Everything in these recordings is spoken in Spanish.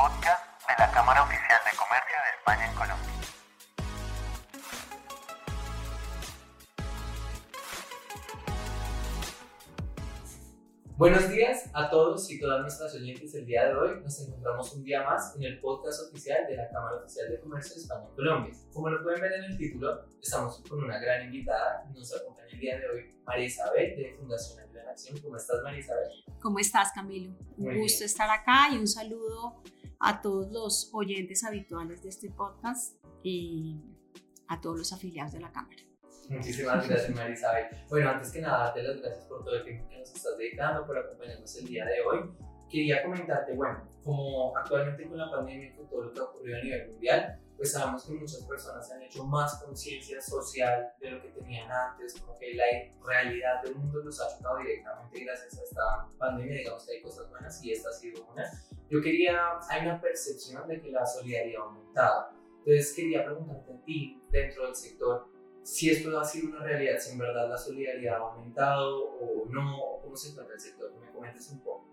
podcast de la Cámara Oficial de Comercio de España en Colombia. Buenos días a todos y todas nuestras oyentes. El día de hoy nos encontramos un día más en el podcast oficial de la Cámara Oficial de Comercio de España y Colombia. Como lo pueden ver en el título, estamos con una gran invitada. Nos acompaña el día de hoy María Isabel de Fundación Ayuda en Acción. ¿Cómo estás, María Isabel? ¿Cómo estás, Camilo? Muy Un gusto bien. estar acá y un saludo a todos los oyentes habituales de este podcast y a todos los afiliados de la Cámara. Muchísimas gracias, María Isabel. Bueno, antes que nada, darte las gracias por todo el tiempo que nos estás dedicando, por acompañarnos el día de hoy. Quería comentarte, bueno, como actualmente con la pandemia y con todo lo que ha ocurrido a nivel mundial, pues sabemos que muchas personas han hecho más conciencia social de lo que tenían antes, como que la realidad del mundo los ha chocado directamente gracias a esta pandemia, digamos que hay cosas buenas y esta ha sido una. Yo quería, hay una percepción de que la solidaridad ha aumentado. Entonces quería preguntarte a ti, dentro del sector, si esto ha sido una realidad, si en verdad la solidaridad ha aumentado o no, o cómo se encuentra el sector, que me comentes un poco.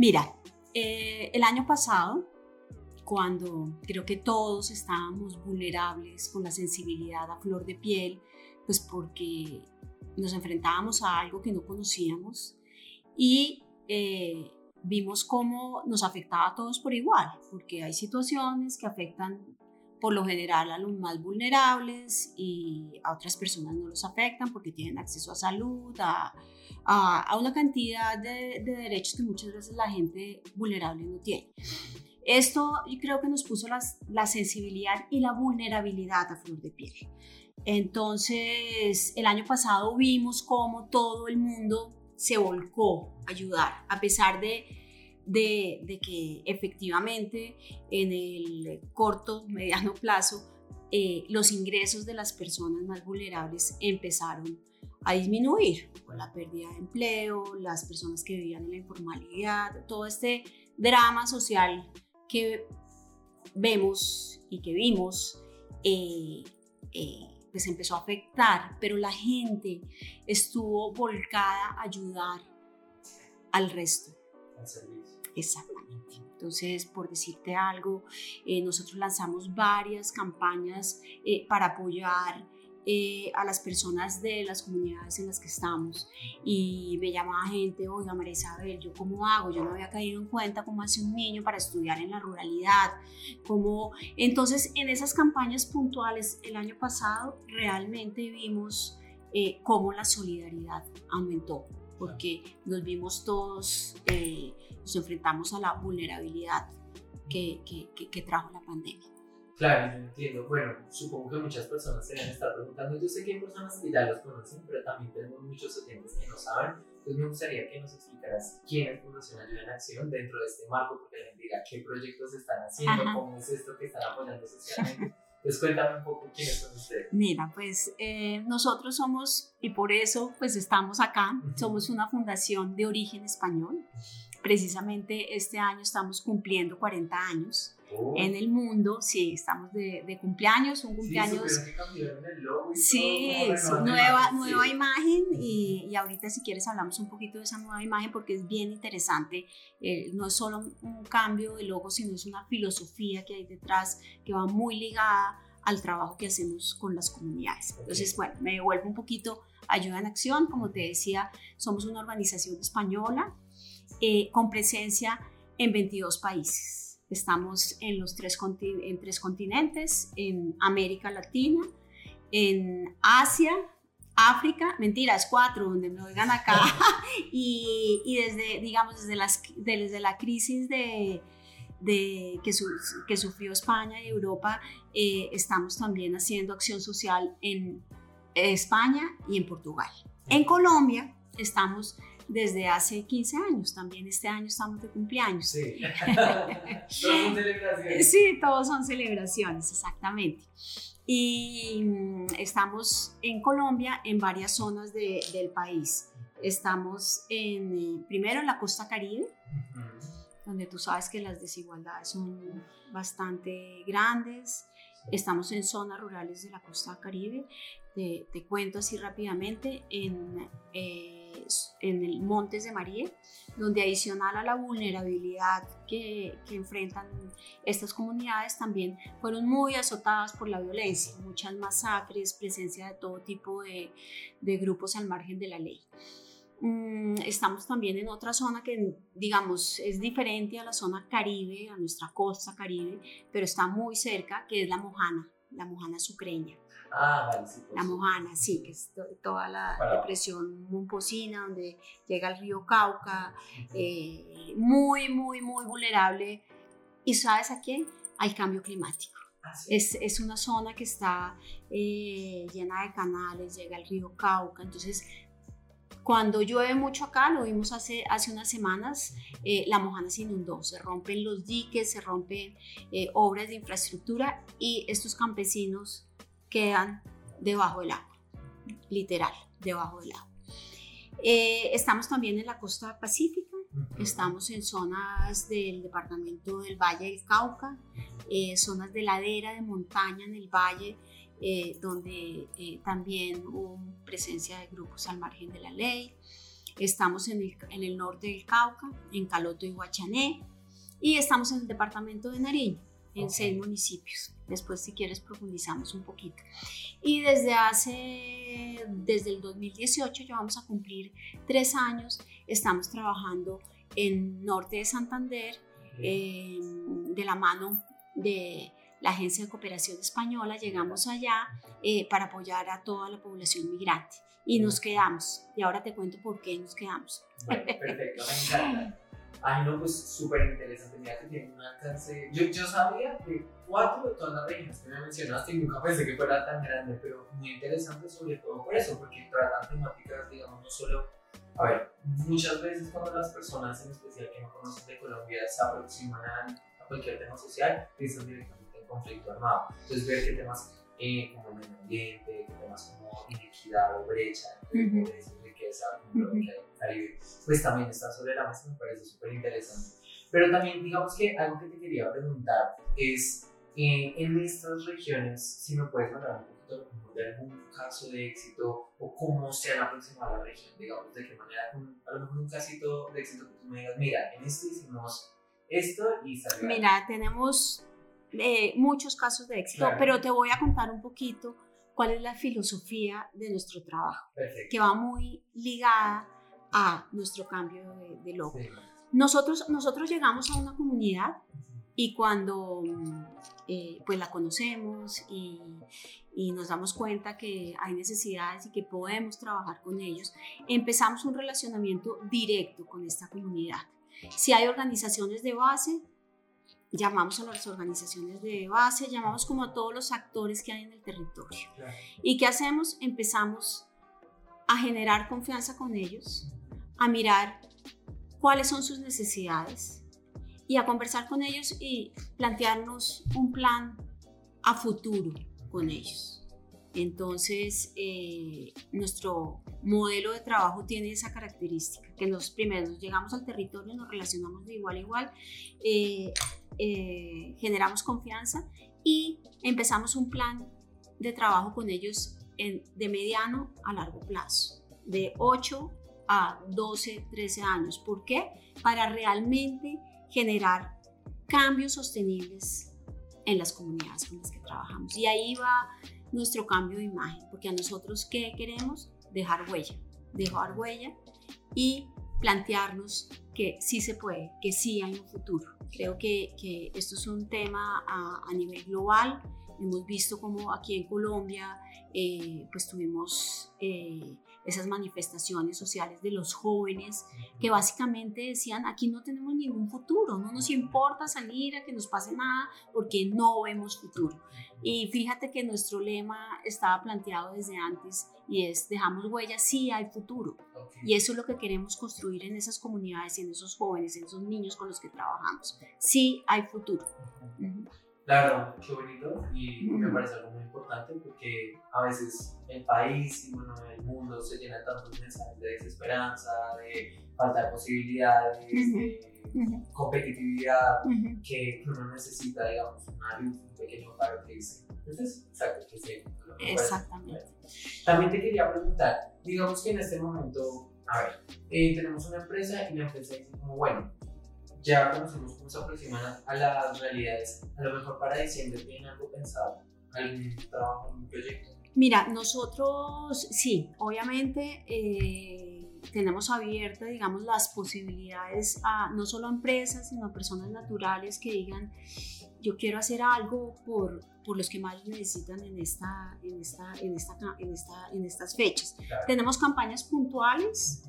Mira, eh, el año pasado, cuando creo que todos estábamos vulnerables con la sensibilidad a flor de piel, pues porque nos enfrentábamos a algo que no conocíamos y eh, vimos cómo nos afectaba a todos por igual, porque hay situaciones que afectan por lo general a los más vulnerables y a otras personas no los afectan porque tienen acceso a salud, a, a, a una cantidad de, de, derechos que muchas veces la gente vulnerable no tiene. Esto creo que nos puso las, la sensibilidad y la vulnerabilidad a flor de piel. Entonces, el año pasado vimos cómo todo el mundo se volcó a ayudar, a pesar de, de, de que efectivamente en el corto, mediano plazo, eh, los ingresos de las personas más vulnerables empezaron a disminuir con la pérdida de empleo, las personas que vivían en la informalidad, todo este drama social que vemos y que vimos, eh, eh, pues empezó a afectar, pero la gente estuvo volcada a ayudar al resto. Al servicio. Exactamente. Entonces, por decirte algo, eh, nosotros lanzamos varias campañas para apoyar eh, a las personas de las comunidades en las que estamos y me llamaba gente, oiga María Isabel, ¿yo cómo hago? Yo no había caído en cuenta cómo hace un niño para estudiar en la ruralidad, cómo... Entonces, en esas campañas puntuales el año pasado realmente vimos eh, cómo la solidaridad aumentó porque nos vimos todos, eh, nos enfrentamos a la vulnerabilidad que, que, que, que trajo la pandemia. Claro, yo entiendo. Bueno, supongo que muchas personas se deben estar preguntando. Yo sé que hay personas que ya los conocen, pero también tenemos muchos oyentes que no saben. Entonces me gustaría que nos explicaras quién es Fundación Ayuda en Acción dentro de este marco, porque la gente diga qué proyectos están haciendo, Ajá. cómo es esto que están apoyando socialmente. Entonces cuéntame un poco quiénes son ustedes. Mira, pues eh, nosotros somos, y por eso pues estamos acá, Ujú. somos una fundación de origen español. Precisamente este año estamos cumpliendo 40 años Oh, en el mundo, sí, estamos de, de cumpleaños, un sí, cumpleaños cambiaron el logo Sí, todo, sí, nueva, nueva sí. imagen y, y ahorita si quieres hablamos un poquito de esa nueva imagen porque es bien interesante. Eh, no es solo un, un cambio de logo, sino es una filosofía que hay detrás que va muy ligada al trabajo que hacemos con las comunidades. Entonces, bueno, me devuelvo un poquito a Ayuda en Acción. Como te decía, somos una organización española eh, con presencia en 22 países. Estamos en, los tres, conti- en tres continentes, en América Latina, en Asia, África, mentiras, cuatro, donde me oigan acá, y, y desde, digamos, desde, las, desde la crisis de, de que, su, que, sufrió España y Europa, eh, estamos también haciendo acción social en España y en Portugal. En Colombia estamos desde hace 15 años, también este año estamos de cumpleaños. Sí. Todos son celebraciones. Sí, todos son celebraciones, exactamente. Y mm, estamos en Colombia, en varias zonas de, del país. Estamos en, eh, primero en la costa caribe, donde tú sabes que las desigualdades son bastante grandes. Estamos en zonas rurales de la costa caribe. Te, te cuento así rápidamente. En, eh, en el Montes de María, donde adicional a la vulnerabilidad que, que, enfrentan estas comunidades, también fueron muy azotadas por la violencia, muchas masacres, presencia de todo tipo de, de grupos al margen de la ley. Mm, estamos también en otra zona que, digamos, es diferente a la zona caribe, a nuestra costa caribe, pero está muy cerca, que es la Mojana, la Mojana sucreña. Ah, vale, sí, la Mojana, sí, que es toda la depresión momposina, donde llega el río Cauca, eh, muy, muy, muy vulnerable. ¿Y sabes a quién? Al cambio climático. Ah, sí. Es, es, una zona que está eh, llena de canales, llega el río Cauca, entonces cuando llueve mucho acá, lo vimos hace, hace unas semanas, eh, la Mojana se inundó, se rompen los diques, se rompen eh, obras de infraestructura y estos campesinos quedan debajo del agua, literal, debajo del agua. Eh, estamos también en la costa pacífica, estamos en zonas del departamento del Valle del Cauca, zonas de ladera, de montaña en el valle, eh, donde eh, también hubo presencia de grupos al margen de la ley. Estamos en el, en el norte del Cauca, en Caloto y Huachané, y estamos en el departamento de Nariño, en seis municipios. Después, si quieres, profundizamos un poquito. Y desde hace, desde el 2018, ya vamos a cumplir tres años, estamos trabajando en norte de Santander, de la mano de la Agencia de Cooperación Española, llegamos allá eh, para apoyar a toda la población migrante y nos quedamos. Y ahora te cuento por qué nos quedamos. perfecto, me encanta. Ay, no, pues súper interesante. Mira que tiene un alcance. Yo, yo sabía de cuatro de todas las regiones que me mencionaste y nunca pensé que fuera tan grande, pero muy interesante sobre todo por eso, porque tratan temáticas, digamos, no solo. A ver, muchas veces cuando las personas, en especial que no conocen de Colombia, se aproximan a cualquier tema social, piensan directamente conflicto armado. Entonces, ver qué temas eh, como medio ambiente, qué temas como inequidad o brecha entre pobreza y riqueza, como que hay Caribe, pues también está sobre la mesa, me parece súper interesante. Pero también, digamos que algo que te quería preguntar es, eh, en estas regiones, si me puedes hablar un poquito de algún caso de éxito o cómo se han aproximado a la región, digamos, de qué manera, a lo mejor un casito de éxito que tú me digas, mira, en este hicimos esto y salió. Mira, tenemos eh, muchos casos de éxito, pero te voy a contar un poquito cuál es la filosofía de nuestro trabajo, que va muy ligada a nuestro cambio de, de logo. Nosotros, nosotros llegamos a una comunidad y cuando eh, pues la conocemos y, y, nos damos cuenta que hay necesidades y que podemos trabajar con ellos, empezamos un relacionamiento directo con esta comunidad. Si hay organizaciones de base, llamamos a las organizaciones de base, llamamos como a todos los actores que hay en el territorio. ¿Y qué hacemos? Empezamos a generar confianza con ellos, a mirar cuáles son sus necesidades y a conversar con ellos y plantearnos un plan a futuro con ellos. Entonces, eh, nuestro modelo de trabajo tiene esa característica, que nos primero llegamos al territorio, nos relacionamos de igual a igual, eh, eh, generamos confianza y empezamos un plan de trabajo con ellos de mediano a largo plazo, de 8 a 12, 13 años. ¿Por qué? Para realmente generar cambios sostenibles en las comunidades con las que trabajamos. Y ahí va nuestro cambio de imagen, porque a nosotros, ¿qué queremos? Dejar huella, dejar huella y plantearnos que sí se puede, que sí hay un futuro. Creo que, que esto es un tema a, nivel global. Hemos visto como aquí en Colombia, eh, pues tuvimos eh, esas manifestaciones sociales de los jóvenes que básicamente decían, aquí no tenemos ningún futuro, no nos importa salir a que nos pase nada porque no vemos futuro. Y fíjate que nuestro lema estaba planteado desde antes y es, dejamos huellas, sí hay futuro. Y eso es lo que queremos construir en esas comunidades, en esos jóvenes, en esos niños con los que trabajamos. Sí hay futuro. Claro, qué bonito y me parece algo muy importante porque a veces el país y bueno, el mundo se llena de tantos mensajes de desesperanza, de falta de posibilidades, de competitividad, que uno necesita, digamos, un pequeño paro que dice. Entonces, exacto, que sí. Exactamente. También te quería preguntar, digamos que en este momento A ver, eh, tenemos una empresa y la empresa dice como, bueno, ya conocemos cómo se aproximan a las realidades. A lo mejor para diciembre tienen algo pensado, algún trabajo, un proyecto. Mira, nosotros sí, obviamente eh, tenemos abiertas, digamos, las posibilidades a no solo a empresas, sino a personas naturales que digan, yo quiero hacer algo por, por los que más necesitan en, esta, en, esta, en, esta, en, esta, en estas fechas. Tenemos campañas puntuales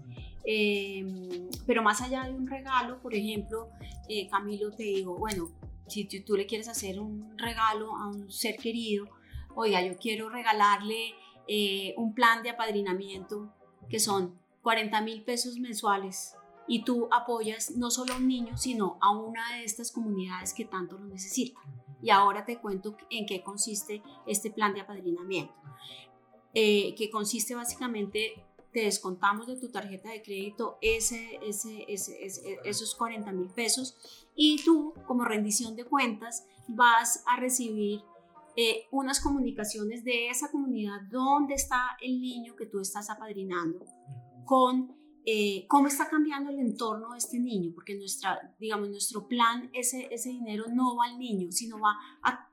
Em, pero más allá de un regalo, por ejemplo, eh, Camilo, te digo, bueno, si tú, le quieres hacer un regalo a un ser querido, oiga, yo quiero regalarle eh, un plan de apadrinamiento que son 40 mil pesos mensuales y tú apoyas no solo a un niño, sino a una de estas comunidades que tanto lo necesitan. Y ahora te cuento en qué consiste este plan de apadrinamiento, eh, que consiste básicamente te descontamos de tu tarjeta de crédito ese, ese, esos 40 mil pesos y tú como rendición de cuentas vas a recibir eh, unas comunicaciones de esa comunidad donde está el niño que tú estás apadrinando con eh, cómo está cambiando el entorno de este niño, porque nuestra, digamos, nuestro plan, ese, ese dinero no va al niño, sino va a,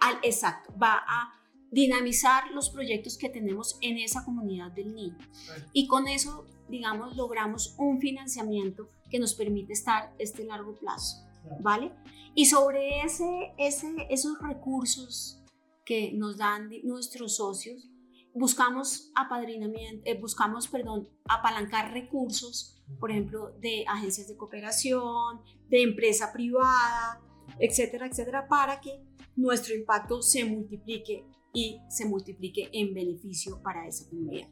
al, exacto, va a dinamizar los proyectos que tenemos en esa comunidad del niño. Y con eso, digamos, logramos un financiamiento que nos permite estar este largo plazo, ¿vale? Y sobre ese, ese, esos recursos que nos dan nuestros socios, buscamos apadrinamiento, eh, buscamos, perdón, apalancar recursos, por ejemplo, de agencias de cooperación, de empresa privada, etcétera, etcétera, para que nuestro impacto se multiplique y se multiplique en beneficio para esa comunidad.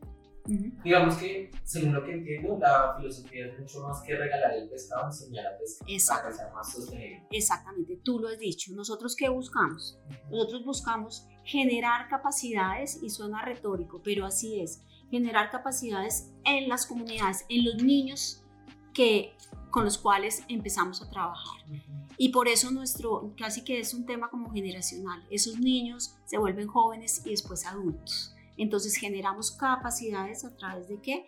Digamos que, según lo que entiendo, la filosofía es mucho más que regalar el pescado, enseñar a pescar para que sea más sostenible. Exactamente, tú lo has dicho. ¿Nosotros qué buscamos? Nosotros buscamos generar capacidades, y suena retórico, pero así es, generar capacidades en las comunidades, en los niños que, con los cuales empezamos a trabajar. Y por eso nuestro, casi que es un tema como generacional. Esos niños se vuelven jóvenes y después adultos. Entonces generamos capacidades a través de qué?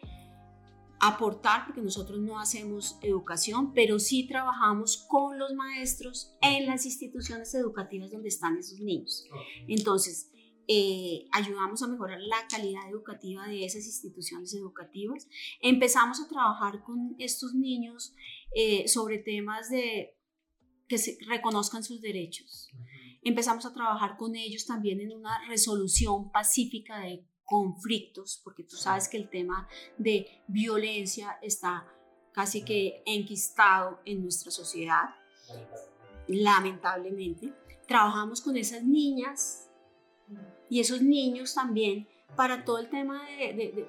Aportar, porque nosotros no hacemos educación, pero sí trabajamos con los maestros en las instituciones educativas donde están esos niños. Entonces, eh, ayudamos a mejorar la calidad educativa de esas instituciones educativas. Empezamos a trabajar con estos niños eh, sobre temas de que se reconozcan sus derechos. Empezamos a trabajar con ellos también en una resolución pacífica de conflictos, porque tú sabes que el tema de violencia está casi que enquistado en nuestra sociedad, lamentablemente. Trabajamos con esas niñas y esos niños también para todo el tema de,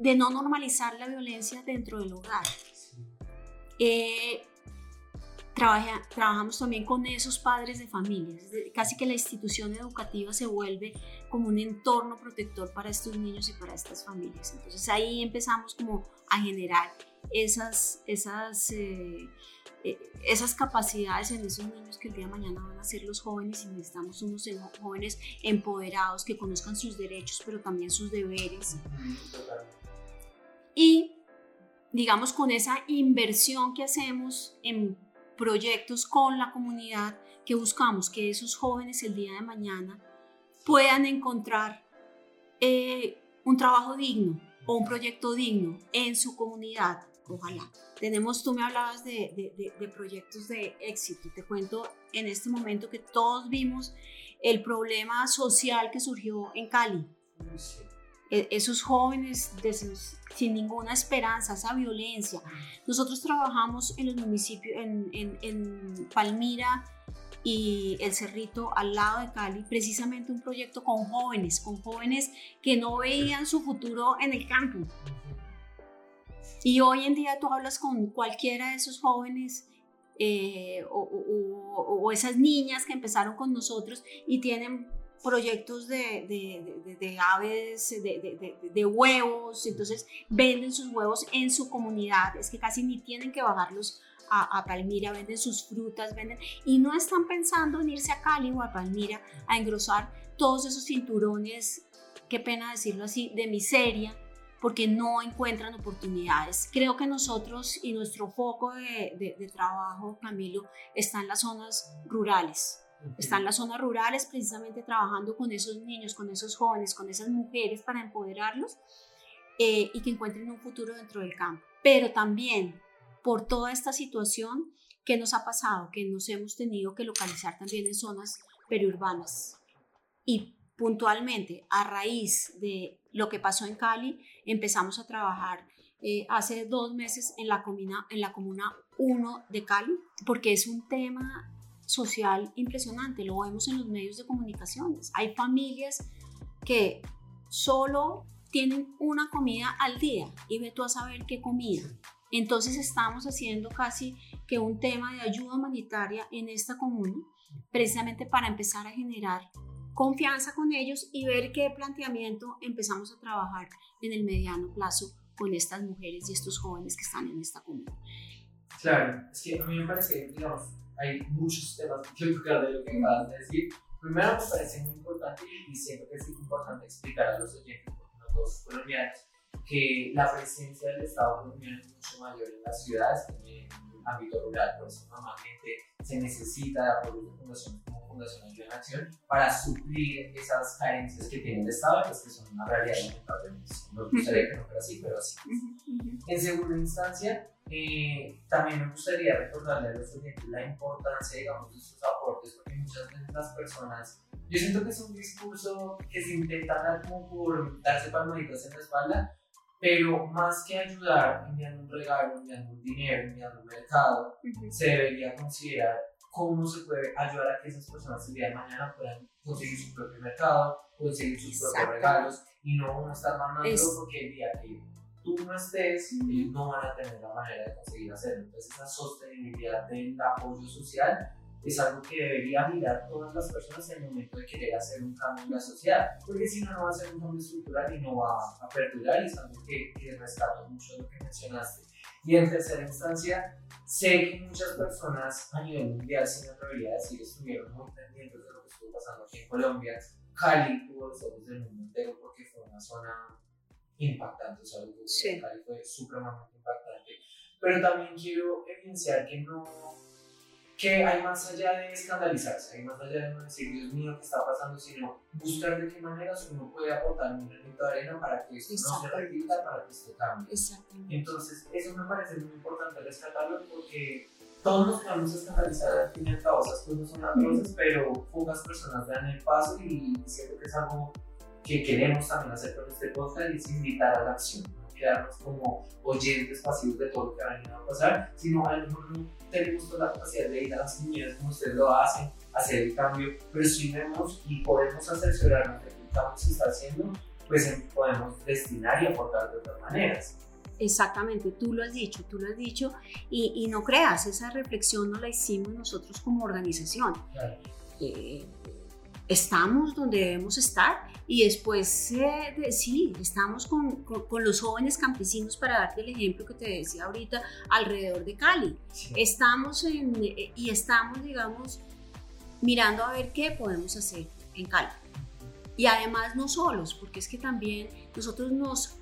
de, no normalizar la violencia dentro del hogar. Eh, trabajamos también con esos padres de familias. Casi que la institución educativa se vuelve como un entorno protector para estos niños y para estas familias. Entonces ahí empezamos como a generar esas, esas, eh, eh, esas capacidades en esos niños que el día de mañana van a ser los jóvenes y necesitamos unos jóvenes empoderados que conozcan sus derechos pero también sus deberes. Y digamos con esa inversión que hacemos en proyectos con la comunidad que buscamos que esos jóvenes el día de mañana puedan encontrar eh, un trabajo digno o un proyecto digno en su comunidad. Ojalá. Tenemos, tú me hablabas de, de, proyectos de éxito. Te cuento en este momento que todos vimos el problema social que surgió en Cali. E, esos jóvenes sin ninguna esperanza, esa violencia. Nosotros trabajamos en los municipios, en, Palmira y El Cerrito, al lado de Cali, precisamente un proyecto con jóvenes, con jóvenes que no veían su futuro en el campo. Y hoy en día tú hablas con cualquiera de esos jóvenes eh, o, esas niñas que empezaron con nosotros y tienen proyectos de, de, de, aves, de, huevos, entonces venden sus huevos en su comunidad, es que casi ni tienen que bajarlos a, a, Palmira, venden sus frutas, venden, y no están pensando en irse a Cali o a Palmira a engrosar todos esos cinturones, qué pena decirlo así, de miseria porque no encuentran oportunidades. Creo que nosotros y nuestro foco de, de, trabajo, Camilo, está en las zonas rurales. Está en las zonas rurales precisamente trabajando con esos niños, con esos jóvenes, con esas mujeres para empoderarlos eh, y que encuentren un futuro dentro del campo. Pero también por toda esta situación que nos ha pasado, que nos hemos tenido que localizar también en zonas periurbanas. Y puntualmente, a raíz de lo que pasó en Cali, empezamos a trabajar eh, hace dos meses en la, comuna, en la comuna 1 de Cali, porque es un tema social impresionante, lo vemos en los medios de comunicaciones. Hay familias que solo tienen una comida al día y ve tú a saber qué comida. Entonces estamos haciendo casi que un tema de ayuda humanitaria en esta comuna, precisamente para empezar a generar confianza con ellos y ver qué planteamiento empezamos a trabajar en el mediano plazo con estas mujeres y estos jóvenes que están en esta comuna. Claro, es que a mí me parece, digamos, hay muchos temas que tocar de lo que acabas de decir. Primero me parece muy importante y siento que es importante explicar a los oyentes, porque no todos colombianos, que la presencia del Estado colombiano es mucho mayor en las ciudades que en el ámbito rural. Por eso normalmente se necesita de apoyo de fundaciones como Fundación Ayuda en Acción para suplir esas carencias que tiene el Estado, pues que son una realidad lamentablemente. Nos gustaría que no fuera así, pero así En segunda instancia, eh, también me gustaría recordarle a los oyentes la importancia, digamos, de estos aportes, porque muchas veces las personas, yo siento que es un discurso que se intenta dar como por darse palmaditas en la espalda, pero más que ayudar enviando un regalo, enviando un dinero, enviando un mercado, se debería considerar cómo se puede ayudar a que esas personas el día de mañana puedan conseguir su propio mercado, conseguir sus propios regalos y no uno estar mandando porque el día que tú no estés, ellos no van a tener la manera de conseguir hacerlo. Entonces esa sostenibilidad del apoyo social es algo que debería mirar todas las personas en el momento de querer hacer un cambio en la sociedad, porque si no, no va a ser un cambio estructural y no va a perdurar, y es algo que, que rescato mucho de lo que mencionaste. Y en tercera instancia, sé que muchas personas a nivel mundial, sin atrevería a decir, estuvieron muy pendientes de lo que estuvo pasando aquí en Colombia. Cali tuvo los ojos del mundo entero porque fue una zona impactante, o sea, sí. Cali fue supremamente impactante. Pero también quiero evidenciar que no que hay más allá de escandalizarse, hay más allá de no decir, Dios mío, ¿qué está pasando? Sino buscar de qué maneras uno puede aportar un granito de arena para que esto no se repita, para que esto cambie. Entonces, eso me parece muy importante rescatarlo porque todos nos podemos escandalizar al fin y al cabo, esas cosas son atroces, pero pocas personas dan el paso y siento que es algo que queremos también hacer con este podcast y es invitar a la acción quedarnos como oyentes pasivos de todo lo que ha venido a pasar, sino a lo mejor no tenemos toda la capacidad de ir a las comunidades como ustedes lo hacen, hacer el cambio, pero si vemos y podemos asesorarnos de que el se está haciendo, pues em, podemos destinar y aportar de otras maneras. Exactamente, tú lo has dicho, tú lo has dicho, y, y no creas, esa reflexión no la hicimos nosotros como organización. Claro. Eh, estamos donde debemos estar y después de, sí, estamos con, con, los jóvenes campesinos para darte el ejemplo que te decía ahorita alrededor de Cali. Estamos en, y estamos, digamos, mirando a ver qué podemos hacer en Cali. Y además no solos, porque es que también nosotros nos,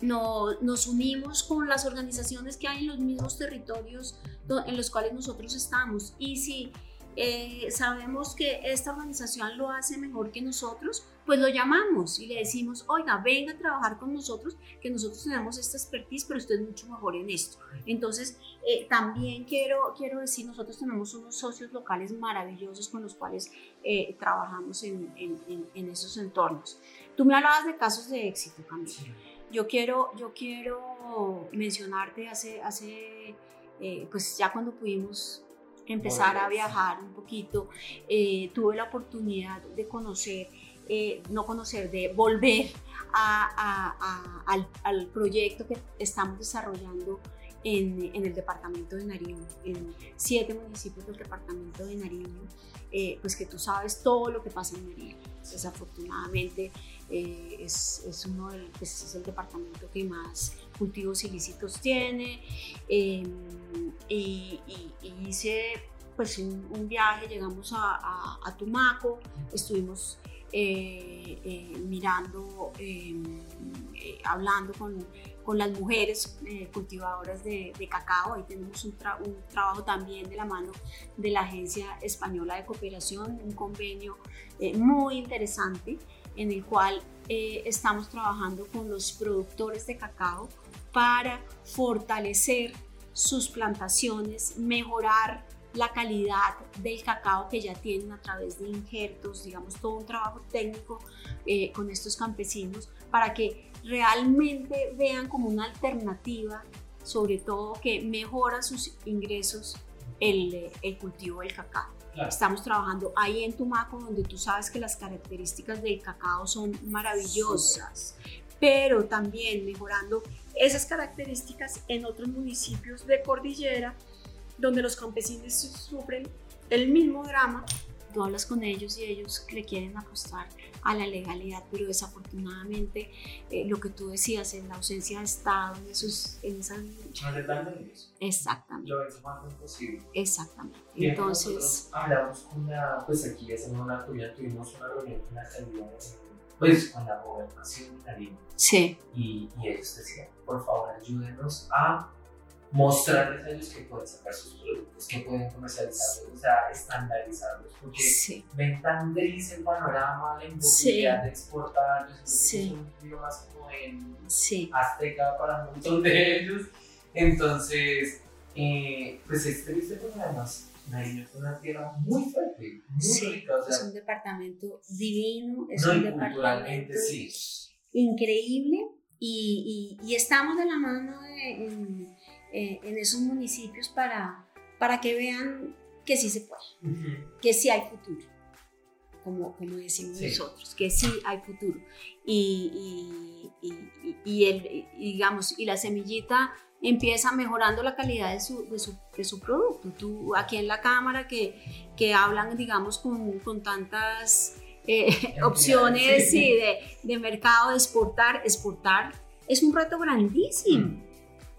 no, nos unimos con las organizaciones que hay en los mismos territorios en los cuales nosotros estamos. Y si eh, sabemos que esta organización lo hace mejor que nosotros, pues lo llamamos y le decimos, oiga, venga a trabajar con nosotros, que nosotros tenemos esta expertise, pero usted es mucho mejor en esto. Entonces, eh, también quiero, quiero decir, nosotros tenemos unos socios locales maravillosos con los cuales eh, trabajamos en, en, en, esos entornos. Tú me hablabas de casos de éxito, Camilo. Yo quiero, yo quiero mencionarte hace, hace pues ya cuando pudimos empezar a viajar un poquito. Eh, tuve la oportunidad de conocer, eh, no conocer, de volver al, proyecto que estamos desarrollando en, el departamento de Nariño, en siete municipios del departamento de Nariño, eh, pues que tú sabes todo lo que pasa en Nariño. Desafortunadamente es, es, uno del, pues, es el departamento que más cultivos ilícitos tiene em, y, hice pues un, viaje, llegamos a, Tumaco, estuvimos eh, eh, mirando, em, eh, hablando con, con, las mujeres cultivadoras de, cacao. Ahí tenemos un, trabajo también de la mano de la Agencia Española de Cooperación, un convenio muy interesante en el cual estamos trabajando con los productores de cacao para fortalecer sus plantaciones, mejorar la calidad del cacao que ya tienen a través de injertos, digamos, todo un trabajo técnico eh, con estos campesinos para que realmente vean como una alternativa, sobre todo que mejora sus ingresos el, el cultivo del cacao. Estamos trabajando ahí en Tumaco, donde tú sabes que las características del cacao son maravillosas, pero también mejorando esas características en otros municipios de cordillera donde los campesinos sufren el mismo drama, tú hablas con ellos y ellos le quieren apostar a la legalidad, pero desafortunadamente eh, lo que tú decías en la ausencia de Estado, en esos... En esa... Exactamente. Lo es más posible. Exactamente. Entonces... Hablamos con la, pues aquí hacemos una reunión, tuvimos una reunión con la calidad, pues con la gobernación de Nariño. Sí. Y, y ellos decían, por favor, ayúdenos a mostrarles a ellos que pueden sacar sus productos, que pueden comercializarlos, o sea, estandarizarlos, porque ven tan gris el panorama, la imposibilidad de exportar, yo sí. es un poquito más como en Azteca para un montón de ellos, entonces, eh, pues es triste porque además Nariño es una tierra muy fuerte, muy rica, o sea, es un departamento divino, es un departamento increíble y, y, y, estamos de la mano de... Eh, en esos municipios para, para que vean que sí se puede, que sí hay futuro, como, como decimos nosotros, que sí hay futuro. Y, y, y, el, digamos, y la semillita empieza mejorando la calidad de su, de su, de su producto. Tú aquí en la cámara que, que hablan, digamos, con, con tantas eh, opciones sí. de, de, mercado, de exportar, exportar es un reto grandísimo.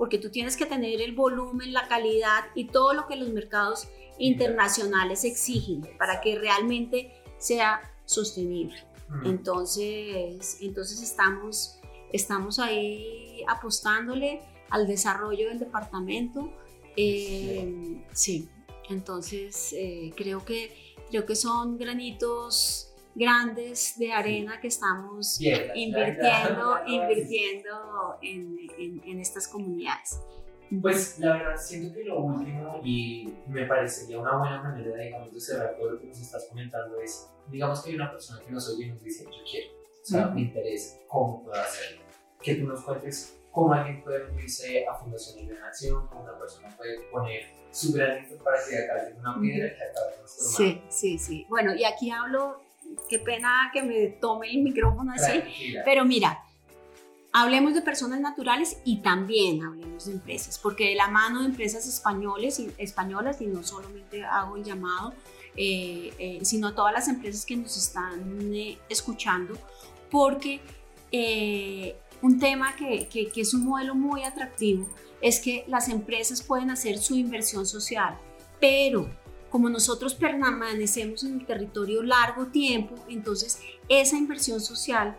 Mm porque tú tienes que tener el volumen, la calidad y todo lo que los mercados internacionales exigen para que realmente sea sostenible. Entonces, entonces estamos, estamos ahí apostándole al desarrollo del departamento. Eh, sí, entonces eh, creo, que, creo que son granitos grandes de arena que estamos invirtiendo, invirtiendo en, en, estas comunidades. Pues la verdad siento que lo último y me parecería una buena manera digamos, de cerrar todo lo que nos estás comentando es, digamos que hay una persona que nos oye y nos dice, yo quiero, o sea, me interesa, ¿cómo puedo hacerlo? Que tú nos cuentes cómo alguien puede unirse a Fundación de Nación, cómo una persona puede poner su granito para que acabe una piedra que acabe nuestro Sí, sí, sí. Bueno, y aquí hablo qué pena que me tome el micrófono así, pero mira, hablemos de personas naturales y también hablemos de empresas, porque de la mano de empresas españoles y, españolas, y no solamente hago el llamado, eh, eh, sino todas las empresas que nos están eh, escuchando, porque un tema que, que, que es un modelo muy atractivo es que las empresas pueden hacer su inversión social, pero como nosotros permanecemos en el territorio largo tiempo, entonces esa inversión social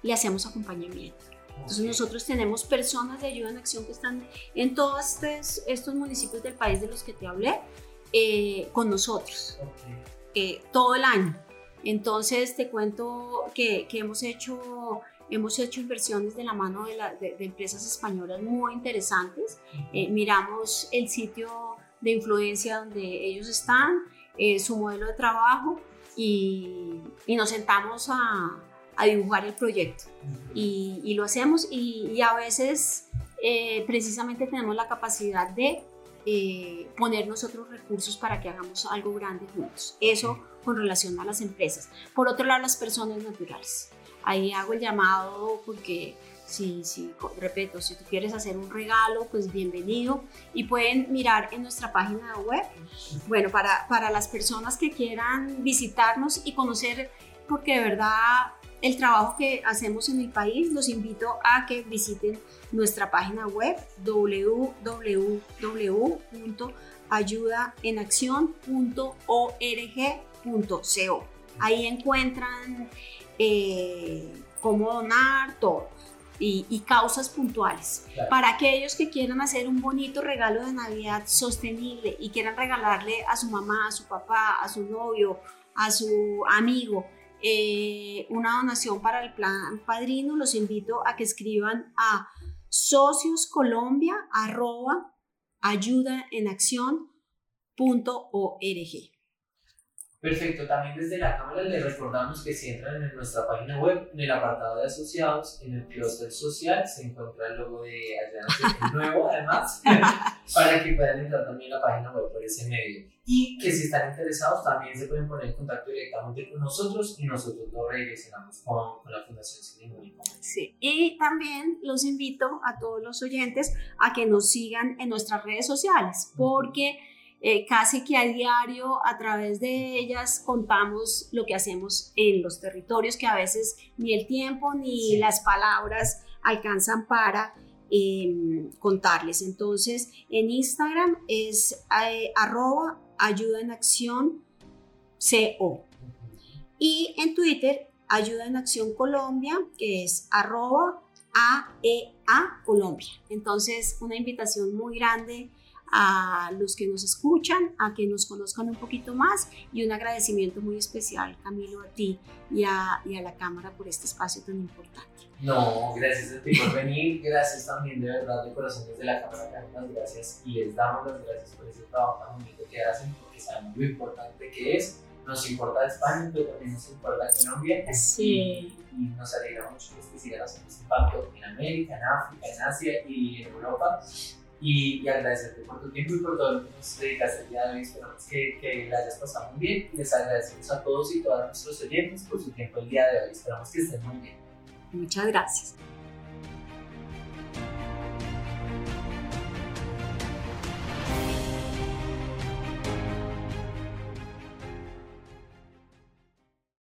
le hacemos acompañamiento. Entonces nosotros tenemos personas de ayuda en acción que están en todos estos, municipios del país de los que te hablé eh, con nosotros eh, todo el año. Entonces te cuento que, hemos, hecho, hemos hecho inversiones de la mano de, empresas españolas muy interesantes. Eh, miramos el sitio de influencia donde ellos están, eh, su modelo de trabajo y, y nos sentamos a, a, dibujar el proyecto. Y, y lo hacemos y, a veces eh, precisamente tenemos la capacidad de eh, poner nosotros recursos para que hagamos algo grande juntos. Eso con relación a las empresas. Por otro lado, las personas naturales. Ahí hago el llamado porque si, si, repito, si tú quieres hacer un regalo, pues bienvenido. Y pueden mirar en nuestra página web. Bueno, para, para las personas que quieran visitarnos y conocer, porque de verdad el trabajo que hacemos en el país, los invito a que visiten nuestra página web www.ayudaenaccion.org.co. Ahí encuentran eh, cómo donar, todo. Y, causas puntuales. Para aquellos que quieran hacer un bonito regalo de Navidad sostenible y quieran regalarle a su mamá, a su papá, a su novio, a su amigo, eh, una donación para el plan padrino, los invito a que escriban a socioscolombia arroba Perfecto, también desde la Cámara les recordamos que si entran en nuestra página web, en el apartado de asociados, en el clúster social, se encuentra el logo de Allá nuevo además, para que puedan entrar también a la página web por ese medio. Y que si están interesados también se pueden poner en contacto directamente con nosotros y nosotros lo redireccionamos con, con la Fundación Sin Sí, y también los invito a todos los oyentes a que nos sigan en nuestras redes sociales, porque... Eh, casi que a diario a través de ellas contamos lo que hacemos en los territorios que a veces ni el tiempo ni las palabras alcanzan para em, contarles. Entonces en Instagram es eh, arroba ayuda en acción CO y en Twitter ayuda en acción Colombia que es arroba AEA Colombia. Entonces una invitación muy grande a los que nos escuchan, a que nos conozcan un poquito más y un agradecimiento muy especial, Camilo, a ti y a, y a la Cámara por este espacio tan importante. No, gracias a ti por venir, gracias también de verdad de corazón desde la Cámara, las gracias y les damos las gracias por ese trabajo tan bonito que hacen porque sabemos lo importante que es. Nos importa España, pero también nos importa Colombia. Sí. Y, nos alegra mucho que sigan haciendo ese impacto en América, en África, en Asia y en Europa y, agradecerte por tu tiempo y por todo lo que nos dedicaste el día de hoy. Esperamos que, que la hayas pasado muy bien. Les agradecemos a todos y todas nuestros oyentes por su tiempo el día de hoy. Esperamos que estén muy bien. Muchas gracias.